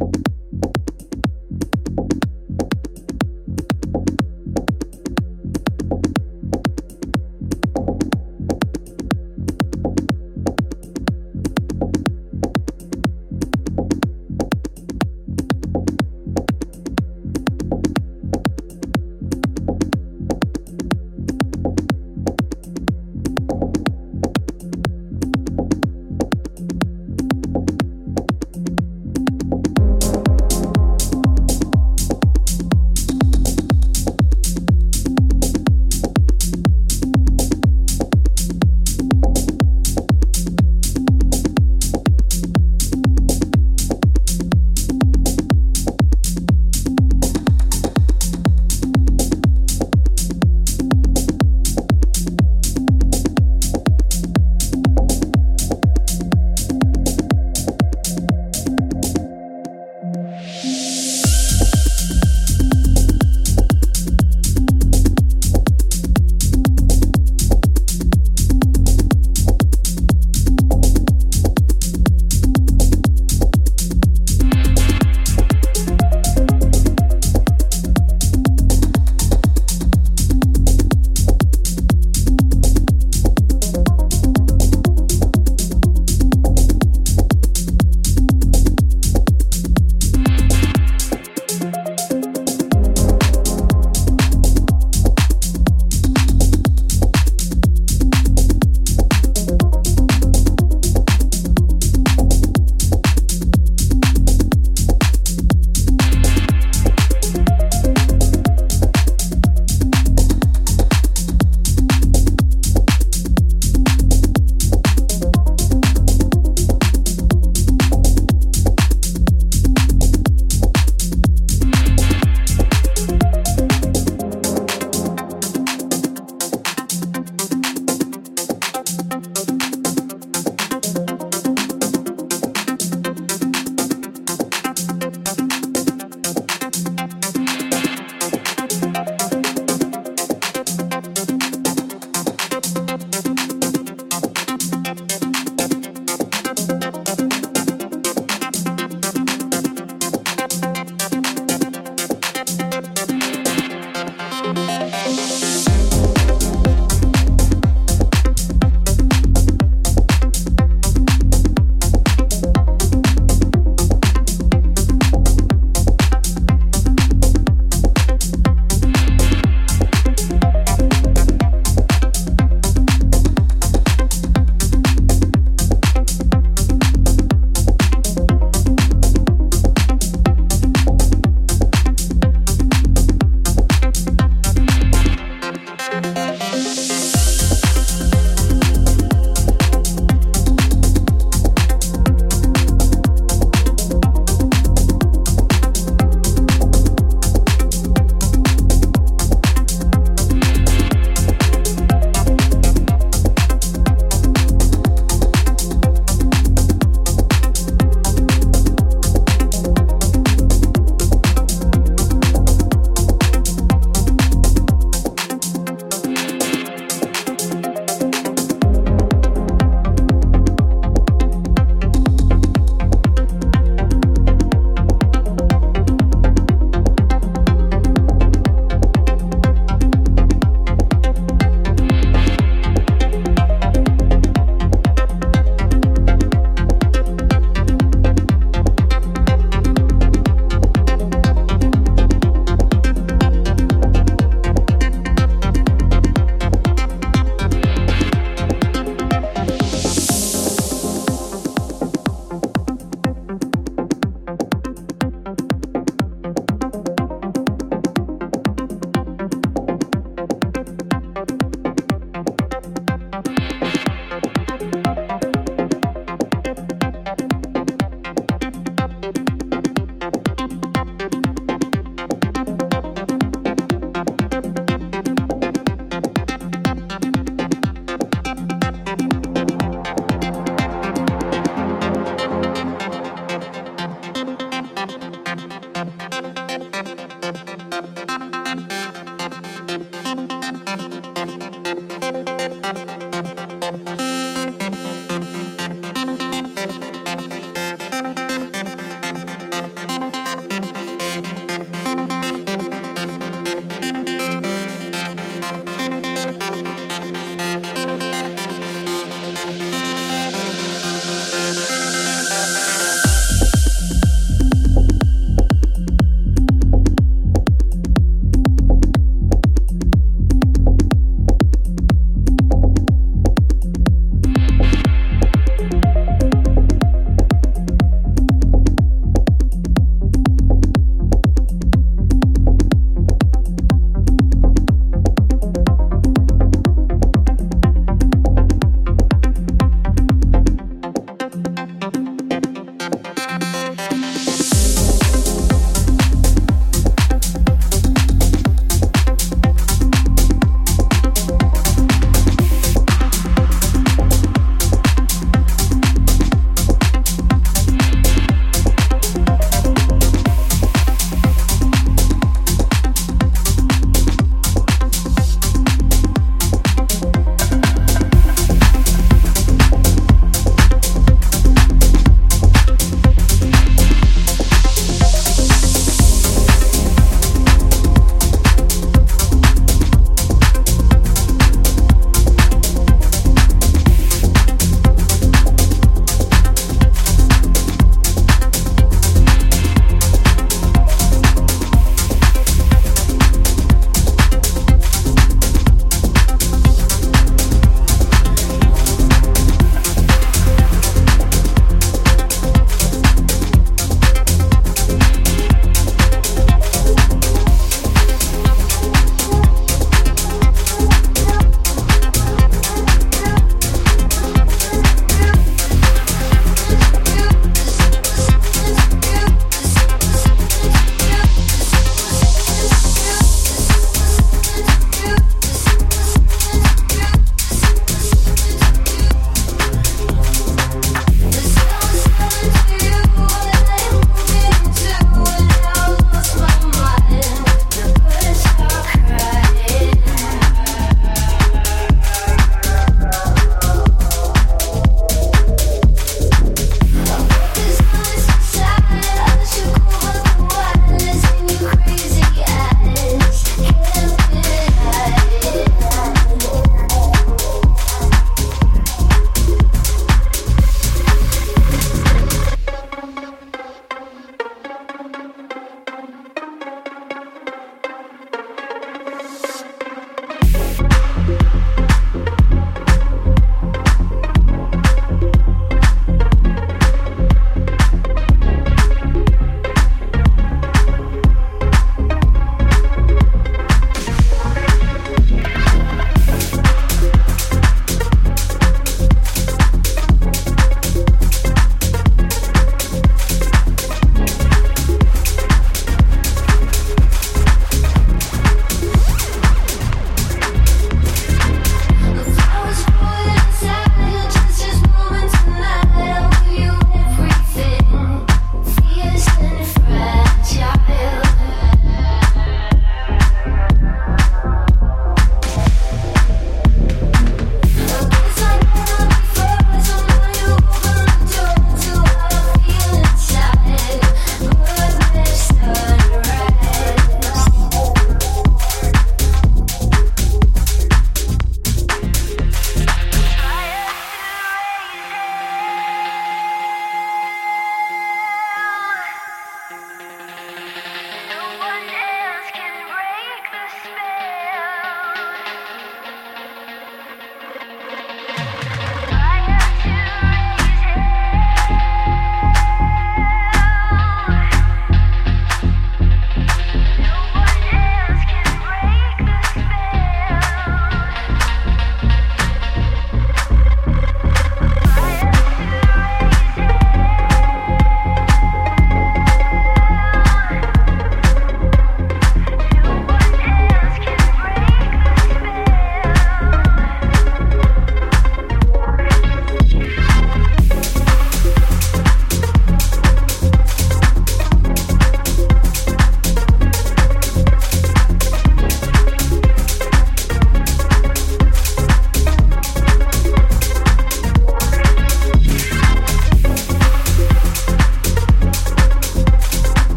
you